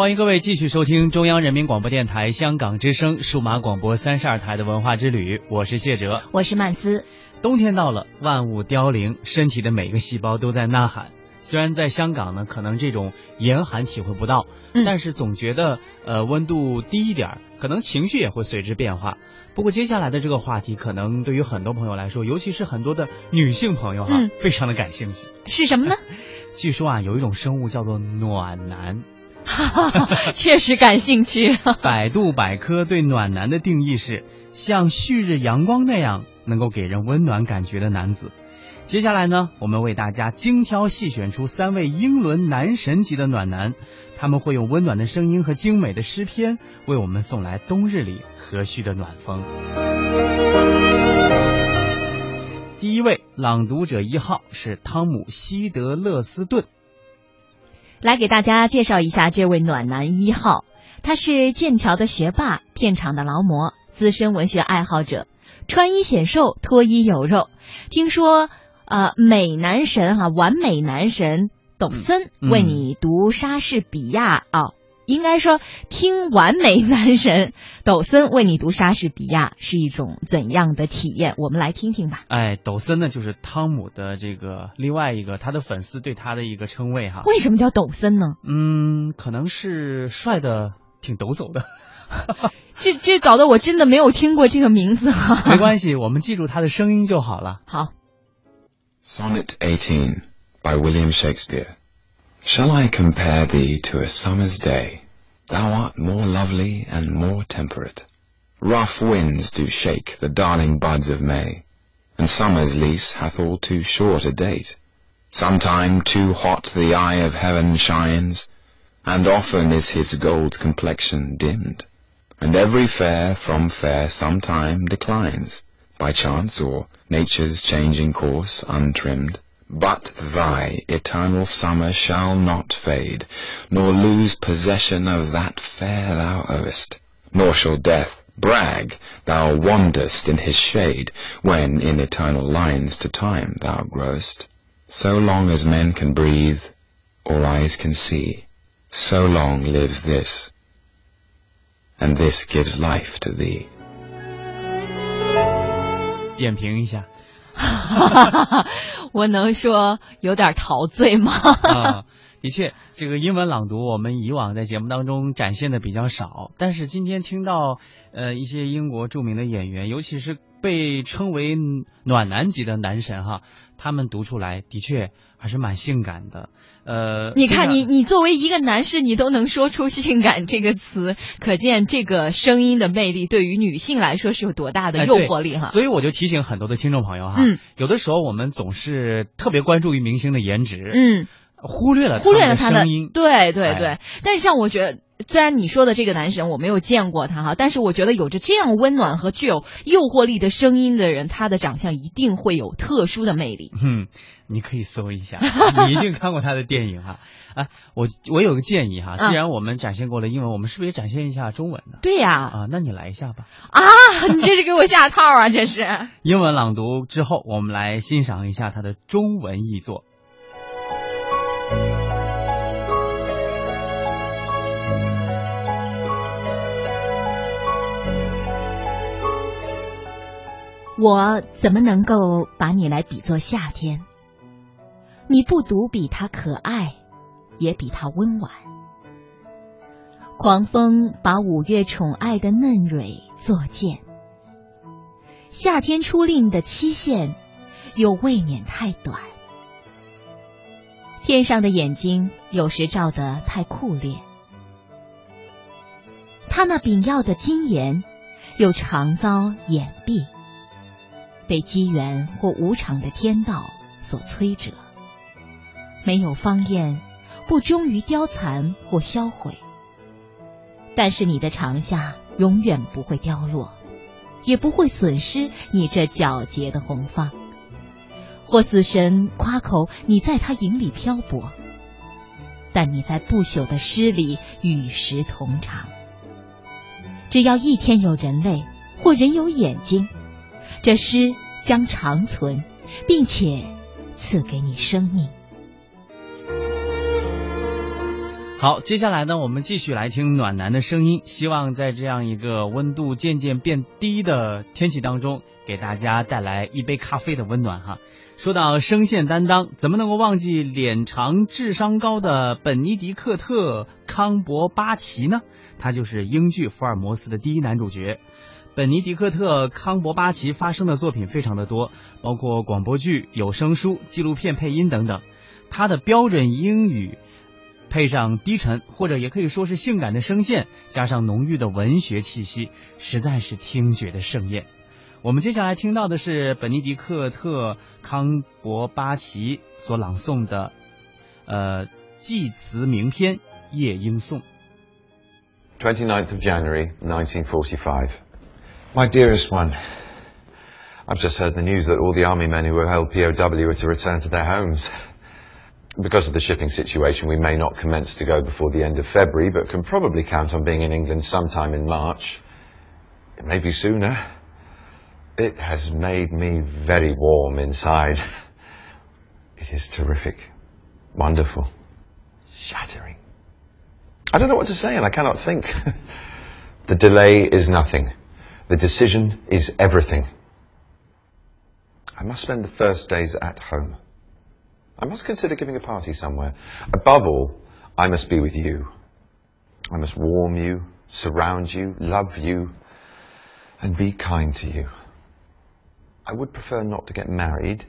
欢迎各位继续收听中央人民广播电台香港之声数码广播三十二台的文化之旅，我是谢哲，我是曼斯。冬天到了，万物凋零，身体的每个细胞都在呐喊。虽然在香港呢，可能这种严寒体会不到，但是总觉得呃温度低一点，可能情绪也会随之变化。不过接下来的这个话题，可能对于很多朋友来说，尤其是很多的女性朋友哈，非常的感兴趣。是什么呢？据说啊，有一种生物叫做暖男。确实感兴趣。百度百科对暖男的定义是像旭日阳光那样能够给人温暖感觉的男子。接下来呢，我们为大家精挑细选出三位英伦男神级的暖男，他们会用温暖的声音和精美的诗篇，为我们送来冬日里和煦的暖风。第一位朗读者一号是汤姆·希德勒斯顿，来给大家介绍一下这位暖男一号，他是剑桥的学霸，片场的劳模，资深文学爱好者，穿衣显瘦，脱衣有肉，听说。呃，美男神哈，完美男神董森为你读莎士比亚啊，应该说听完美男神抖森为你读莎士比亚是一种怎样的体验？我们来听听吧。哎，抖森呢，就是汤姆的这个另外一个他的粉丝对他的一个称谓哈。为什么叫抖森呢？嗯，可能是帅的挺抖擞的。这这搞得我真的没有听过这个名字哈。没关系，我们记住他的声音就好了。好。Sonnet Eighteen by William Shakespeare Shall I compare thee to a summer's day? Thou art more lovely and more temperate. Rough winds do shake the darling buds of May, And summer's lease hath all too short a date. Sometime too hot the eye of heaven shines, And often is his gold complexion dimm'd, And every fair from fair sometime declines by chance or nature's changing course untrimmed. But thy eternal summer shall not fade, nor lose possession of that fair thou owest, nor shall death brag thou wander'st in his shade, when in eternal lines to time thou growest. So long as men can breathe, or eyes can see, so long lives this, and this gives life to thee. 点评一下， 我能说有点陶醉吗？啊，的确，这个英文朗读我们以往在节目当中展现的比较少，但是今天听到呃一些英国著名的演员，尤其是。被称为暖男级的男神哈，他们读出来的确还是蛮性感的。呃，你看你你作为一个男士，你都能说出“性感”这个词，可见这个声音的魅力对于女性来说是有多大的诱惑力哈。所以我就提醒很多的听众朋友哈，有的时候我们总是特别关注于明星的颜值，嗯，忽略了忽略了他的声音，对对对。但是像我觉得。虽然你说的这个男神我没有见过他哈，但是我觉得有着这样温暖和具有诱惑力的声音的人，他的长相一定会有特殊的魅力。嗯，你可以搜一下，你一定看过他的电影哈。啊，我我有个建议哈，既然我们展现过了英文，我们是不是也展现一下中文呢？对呀。啊，那你来一下吧。啊，你这是给我下套啊！这是。英文朗读之后，我们来欣赏一下他的中文译作。我怎么能够把你来比作夏天？你不独比它可爱，也比它温婉。狂风把五月宠爱的嫩蕊作践，夏天出令的期限又未免太短。天上的眼睛有时照得太酷烈，他那秉耀的金颜又常遭掩蔽。被机缘或无常的天道所摧折，没有芳艳，不终于凋残或销毁。但是你的长夏永远不会凋落，也不会损失你这皎洁的红芳。或死神夸口你在他影里漂泊，但你在不朽的诗里与时同长。只要一天有人类，或人有眼睛。这诗将长存，并且赐给你生命。好，接下来呢，我们继续来听暖男的声音。希望在这样一个温度渐渐变低的天气当中，给大家带来一杯咖啡的温暖哈。说到声线担当，怎么能够忘记脸长智商高的本尼迪克特·康伯巴奇呢？他就是英剧《福尔摩斯》的第一男主角。本尼迪克特·康伯巴奇发声的作品非常的多，包括广播剧、有声书、纪录片配音等等。他的标准英语。配上低沉或者也可以说是性感的声线，加上浓郁的文学气息，实在是听觉的盛宴。我们接下来听到的是本尼迪克特·康伯巴奇所朗诵的，呃，祭词名篇《夜莺颂》。Twenty-ninth of January, nineteen forty-five. My dearest one, I've just heard the news that all the army men who were held POW are to return to their homes. because of the shipping situation, we may not commence to go before the end of February, but can probably count on being in England sometime in March. It may be sooner. It has made me very warm inside. It is terrific. Wonderful. Shattering. I don't know what to say and I cannot think. the delay is nothing. The decision is everything. I must spend the first days at home. I must consider giving a party somewhere. Above all, I must be with you. I must warm you, surround you, love you, and be kind to you. I would prefer not to get married,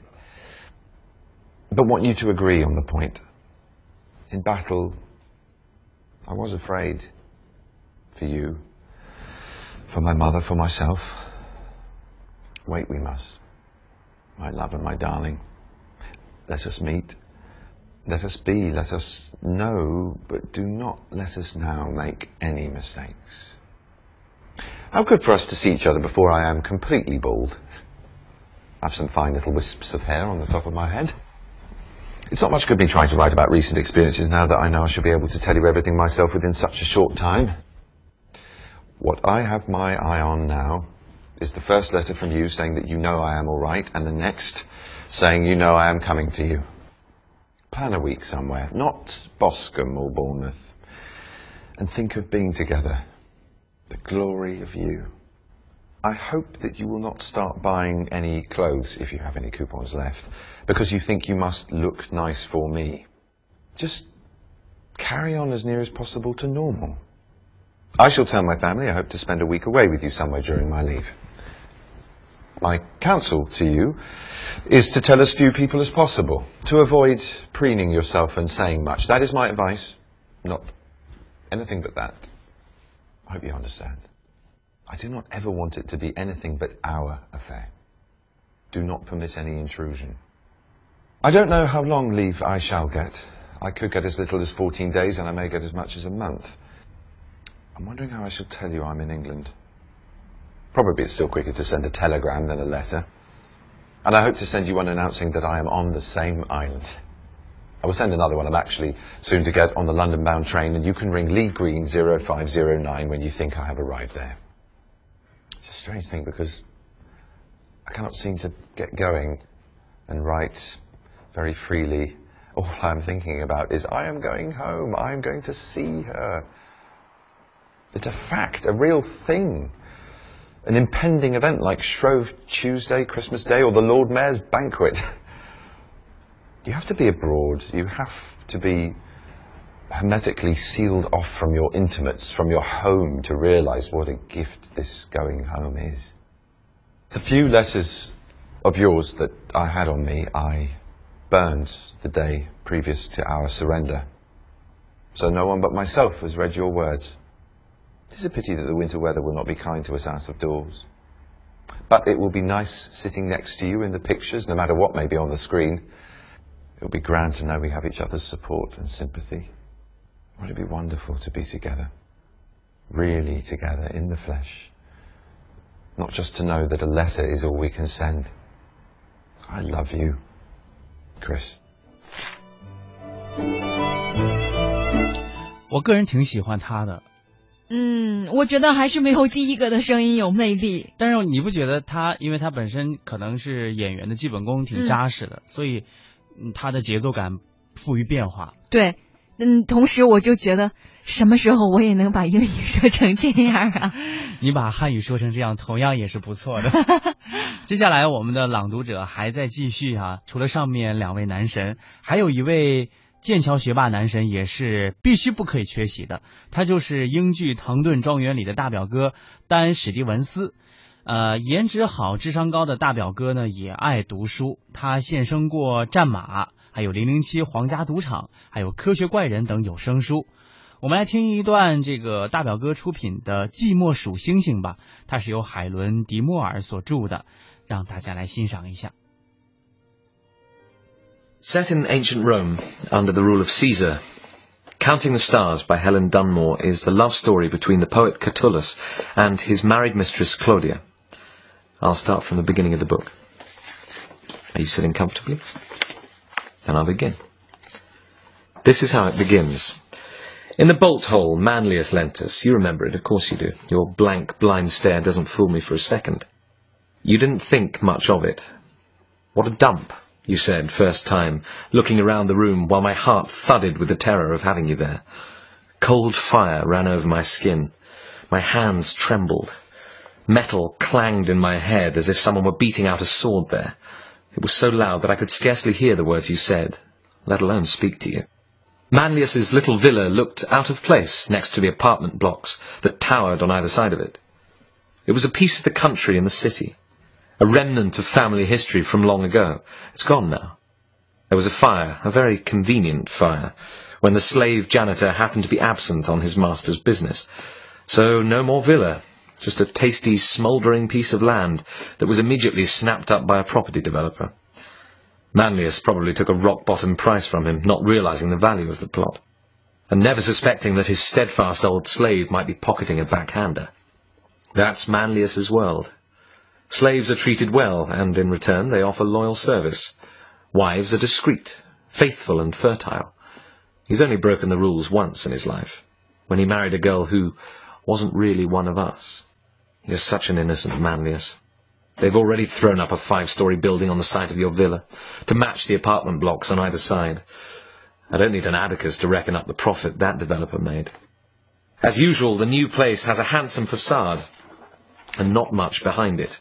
but want you to agree on the point. In battle, I was afraid for you, for my mother, for myself. Wait, we must. My love and my darling. Let us meet. Let us be. Let us know. But do not let us now make any mistakes. How good for us to see each other before I am completely bald. I have some fine little wisps of hair on the top of my head. It's not much good me trying to write about recent experiences now that I know I shall be able to tell you everything myself within such a short time. What I have my eye on now is the first letter from you saying that you know I am all right, and the next saying, You know I am coming to you. Plan a week somewhere, not Boscombe or Bournemouth, and think of being together. The glory of you. I hope that you will not start buying any clothes if you have any coupons left, because you think you must look nice for me. Just carry on as near as possible to normal. I shall tell my family I hope to spend a week away with you somewhere during my leave. My counsel to you is to tell as few people as possible, to avoid preening yourself and saying much. That is my advice, not anything but that. I hope you understand. I do not ever want it to be anything but our affair. Do not permit any intrusion. I don't know how long leave I shall get. I could get as little as 14 days and I may get as much as a month. I'm wondering how I shall tell you I'm in England. Probably it's still quicker to send a telegram than a letter. And I hope to send you one announcing that I am on the same island. I will send another one. I'm actually soon to get on the London bound train and you can ring Lee Green 0509 when you think I have arrived there. It's a strange thing because I cannot seem to get going and write very freely. All I'm thinking about is I am going home. I am going to see her. It's a fact, a real thing an impending event like Shrove Tuesday, Christmas Day, or the Lord Mayor's banquet. you have to be abroad. You have to be hermetically sealed off from your intimates, from your home, to realize what a gift this going home is. The few letters of yours that I had on me, I burned the day previous to our surrender. So no one but myself has read your words. It is a pity that the winter weather will not be kind to us out of doors. But it will be nice sitting next to you in the pictures, no matter what may be on the screen. It will be grand to know we have each other's support and sympathy. Won't it be wonderful to be together? Really together in the flesh. Not just to know that a letter is all we can send. I love you, Chris. 我个人挺喜欢他的， 嗯，我觉得还是没有第一个的声音有魅力。但是你不觉得他，因为他本身可能是演员的基本功挺扎实的，所以他的节奏感富于变化。对。嗯，同时我就觉得，什么时候我也能把英语说成这样啊？你把汉语说成这样，同样也是不错的。接下来我们的朗读者还在继续啊，除了上面两位男神，还有一位剑桥学霸男神也是必须不可以缺席的，他就是英剧《唐顿庄园》里的大表哥丹·史蒂文斯。呃，颜值好、智商高的大表哥呢，也爱读书，他献声过《战马》。还有《零零七》《皇家赌场》，还有《科学怪人》等有声书。我们来听一段这个大表哥出品的《寂寞数星星》吧，它是由海伦·迪莫尔所著的，让大家来欣赏一下。Set in ancient Rome under the rule of Caesar, Counting the Stars by Helen Dunmore is the love story between the poet Catullus and his married mistress Clodia. I'll start from the beginning of the book. Are you sitting comfortably? Then I'll begin. This is how it begins. In the bolt hole, Manlius Lentus, you remember it, of course you do. Your blank, blind stare doesn't fool me for a second. You didn't think much of it. What a dump, you said, first time, looking around the room while my heart thudded with the terror of having you there. Cold fire ran over my skin. My hands trembled. Metal clanged in my head as if someone were beating out a sword there. It was so loud that I could scarcely hear the words you said, let alone speak to you. Manlius's little villa looked out of place next to the apartment blocks that towered on either side of it. It was a piece of the country and the city, a remnant of family history from long ago. It's gone now. There was a fire, a very convenient fire, when the slave janitor happened to be absent on his master's business. So no more villa, just a tasty, smouldering piece of land that was immediately snapped up by a property developer. Manlius probably took a rock-bottom price from him, not realizing the value of the plot, and never suspecting that his steadfast old slave might be pocketing a backhander. That's Manlius's world. Slaves are treated well, and in return they offer loyal service. Wives are discreet, faithful and fertile. He's only broken the rules once in his life, when he married a girl who wasn't really one of us. You're such an innocent Manlius. They've already thrown up a five-story building on the site of your villa, to match the apartment blocks on either side. I don't need an abacus to reckon up the profit that developer made. As usual, the new place has a handsome facade, and not much behind it.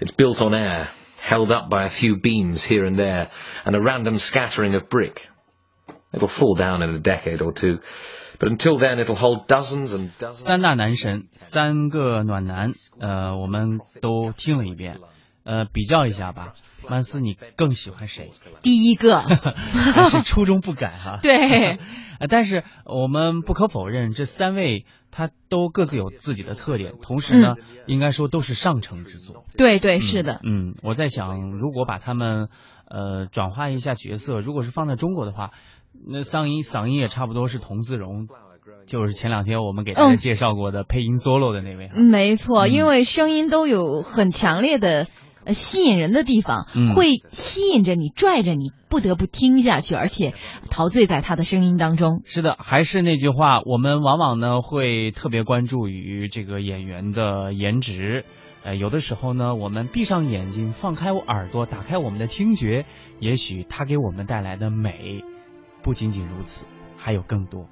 It's built on air, held up by a few beams here and there, and a random scattering of brick. It'll fall down in a decade or two, but until then, it'll hold dozens and dozens. 三大男神，三个暖男，呃，我们都听了一遍， 呃，比较一下吧。曼斯，你更喜欢谁？第一个，还是初衷不改哈？对，呃，但是我们不可否认，这三位他都各自有自己的特点，同时呢，应该说都是上乘之作。对对，是的。嗯，我在想，如果把他们呃转化一下角色，如果是放在中国的话。那嗓音嗓音也差不多是童自荣，就是前两天我们给大家介绍过的配音 solo 的那位。没错，因为声音都有很强烈的吸引人的地方，会吸引着你，拽着你，不得不听下去，而且陶醉在他的声音当中。是的，还是那句话，我们往往呢会特别关注于这个演员的颜值，呃，有的时候呢，我们闭上眼睛，放开耳朵，打开我们的听觉，也许他给我们带来的美。不仅仅如此，还有更多。